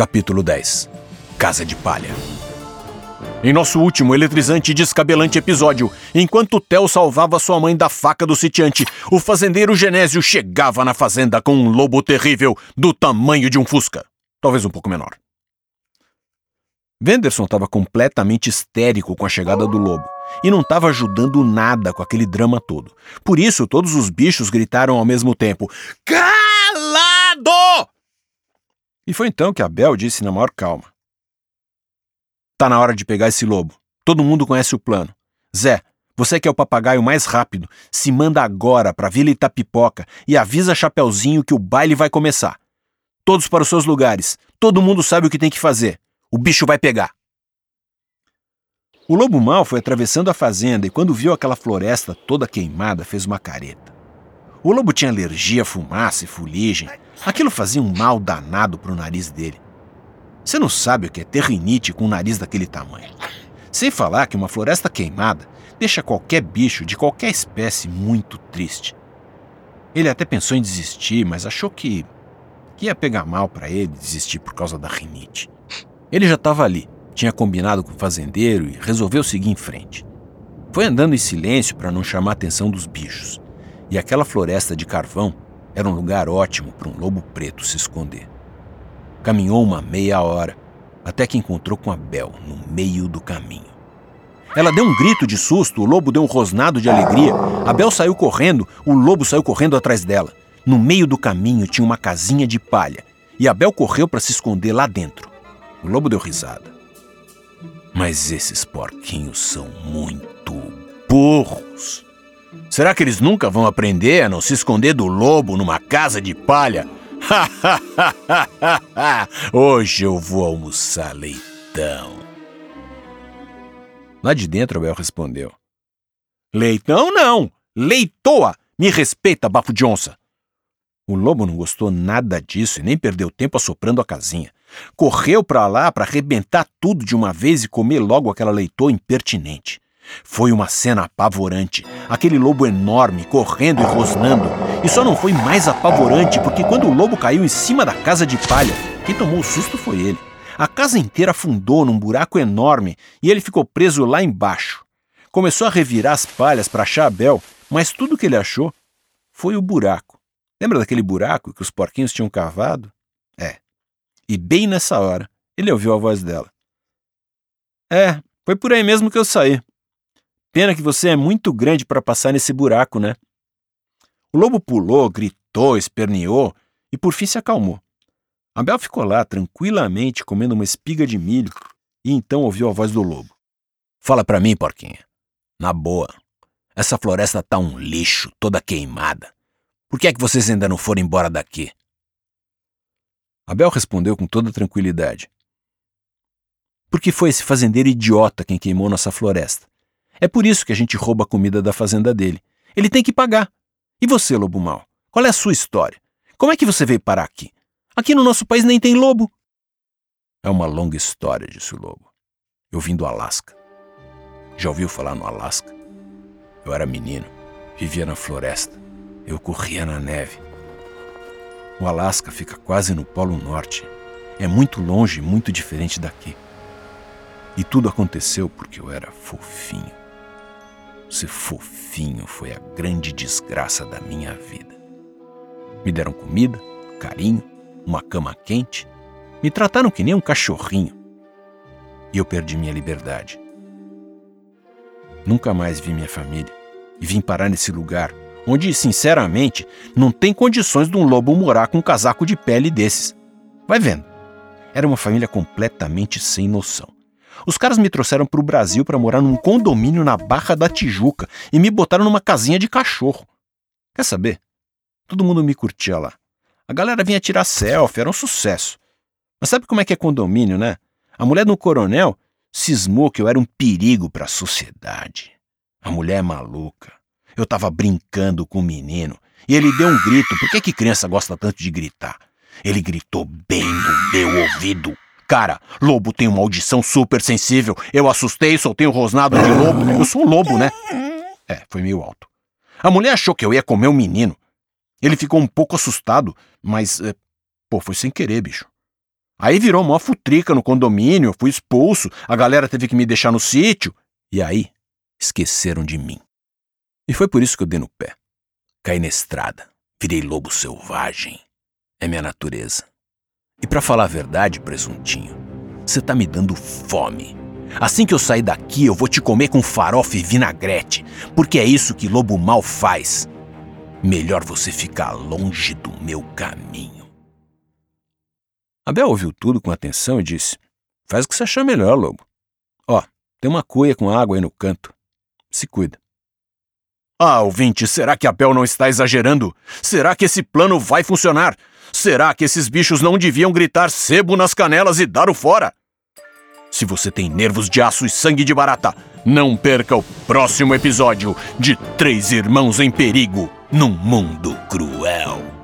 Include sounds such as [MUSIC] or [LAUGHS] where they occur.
Capítulo 10 Casa de Palha Em nosso último eletrizante e descabelante episódio, enquanto Theo salvava sua mãe da faca do sitiante, o fazendeiro Genésio chegava na fazenda com um lobo terrível do tamanho de um fusca. Talvez um pouco menor. Venderson estava completamente histérico com a chegada do lobo e não estava ajudando nada com aquele drama todo. Por isso, todos os bichos gritaram ao mesmo tempo: Calado! E foi então que Abel disse na maior calma: Tá na hora de pegar esse lobo. Todo mundo conhece o plano. Zé, você que é o papagaio mais rápido, se manda agora para Vila Itapipoca e avisa Chapeuzinho que o baile vai começar. Todos para os seus lugares. Todo mundo sabe o que tem que fazer. O bicho vai pegar. O lobo mal foi atravessando a fazenda e, quando viu aquela floresta toda queimada, fez uma careta. O lobo tinha alergia a fumaça e fuligem. Aquilo fazia um mal danado para o nariz dele. Você não sabe o que é ter rinite com um nariz daquele tamanho. Sem falar que uma floresta queimada deixa qualquer bicho de qualquer espécie muito triste. Ele até pensou em desistir, mas achou que, que ia pegar mal para ele desistir por causa da rinite. Ele já estava ali, tinha combinado com o fazendeiro e resolveu seguir em frente. Foi andando em silêncio para não chamar a atenção dos bichos. E aquela floresta de carvão era um lugar ótimo para um lobo preto se esconder. Caminhou uma meia hora até que encontrou com a Bel no meio do caminho. Ela deu um grito de susto, o lobo deu um rosnado de alegria. A Bel saiu correndo, o lobo saiu correndo atrás dela. No meio do caminho tinha uma casinha de palha e a Bel correu para se esconder lá dentro. O lobo deu risada. Mas esses porquinhos são muito burros. Será que eles nunca vão aprender a não se esconder do lobo numa casa de palha? [LAUGHS] Hoje eu vou almoçar leitão. Lá de dentro, Abel respondeu: Leitão não! Leitoa! Me respeita, bafo de onça! O lobo não gostou nada disso e nem perdeu tempo assoprando a casinha. Correu para lá para arrebentar tudo de uma vez e comer logo aquela leitoa impertinente. Foi uma cena apavorante. Aquele lobo enorme correndo e rosnando. E só não foi mais apavorante porque quando o lobo caiu em cima da casa de palha, quem tomou o susto foi ele. A casa inteira afundou num buraco enorme e ele ficou preso lá embaixo. Começou a revirar as palhas para achar Abel, mas tudo que ele achou foi o buraco. Lembra daquele buraco que os porquinhos tinham cavado? É. E bem nessa hora, ele ouviu a voz dela. É, foi por aí mesmo que eu saí. Pena que você é muito grande para passar nesse buraco, né? O lobo pulou, gritou, esperneou e por fim se acalmou. Abel ficou lá tranquilamente comendo uma espiga de milho e então ouviu a voz do lobo. Fala para mim, porquinha. Na boa. Essa floresta tá um lixo, toda queimada. Por que é que vocês ainda não foram embora daqui? Abel respondeu com toda tranquilidade. Porque foi esse fazendeiro idiota quem queimou nossa floresta. É por isso que a gente rouba a comida da fazenda dele. Ele tem que pagar. E você, lobo mau? Qual é a sua história? Como é que você veio parar aqui? Aqui no nosso país nem tem lobo. É uma longa história, disse o lobo. Eu vim do Alasca. Já ouviu falar no Alasca? Eu era menino, vivia na floresta. Eu corria na neve. O Alasca fica quase no Polo Norte. É muito longe, muito diferente daqui. E tudo aconteceu porque eu era fofinho. Ser fofinho foi a grande desgraça da minha vida. Me deram comida, carinho, uma cama quente, me trataram que nem um cachorrinho. E eu perdi minha liberdade. Nunca mais vi minha família e vim parar nesse lugar onde, sinceramente, não tem condições de um lobo morar com um casaco de pele desses. Vai vendo. Era uma família completamente sem noção. Os caras me trouxeram para o Brasil para morar num condomínio na Barra da Tijuca e me botaram numa casinha de cachorro. Quer saber? Todo mundo me curtia lá. A galera vinha tirar selfie, era um sucesso. Mas sabe como é que é condomínio, né? A mulher do coronel cismou que eu era um perigo para a sociedade. A mulher é maluca. Eu tava brincando com o menino e ele deu um grito. Por que, que criança gosta tanto de gritar? Ele gritou bem no meu ouvido. Cara, lobo tem uma audição super sensível. Eu assustei, soltei o rosnado de lobo. Eu sou um lobo, né? É, foi meio alto. A mulher achou que eu ia comer o menino. Ele ficou um pouco assustado, mas. É, pô, foi sem querer, bicho. Aí virou mó futrica no condomínio, fui expulso, a galera teve que me deixar no sítio. E aí, esqueceram de mim. E foi por isso que eu dei no pé. Caí na estrada, virei lobo selvagem. É minha natureza. E para falar a verdade, presuntinho, você tá me dando fome. Assim que eu sair daqui, eu vou te comer com farofa e vinagrete, porque é isso que lobo mal faz. Melhor você ficar longe do meu caminho. Abel ouviu tudo com atenção e disse: Faz o que você achar melhor, lobo. Ó, tem uma cuia com água aí no canto. Se cuida. Ah, ouvinte, será que Abel não está exagerando? Será que esse plano vai funcionar? Será que esses bichos não deviam gritar sebo nas canelas e dar o fora? Se você tem nervos de aço e sangue de barata, não perca o próximo episódio de Três Irmãos em Perigo num Mundo Cruel.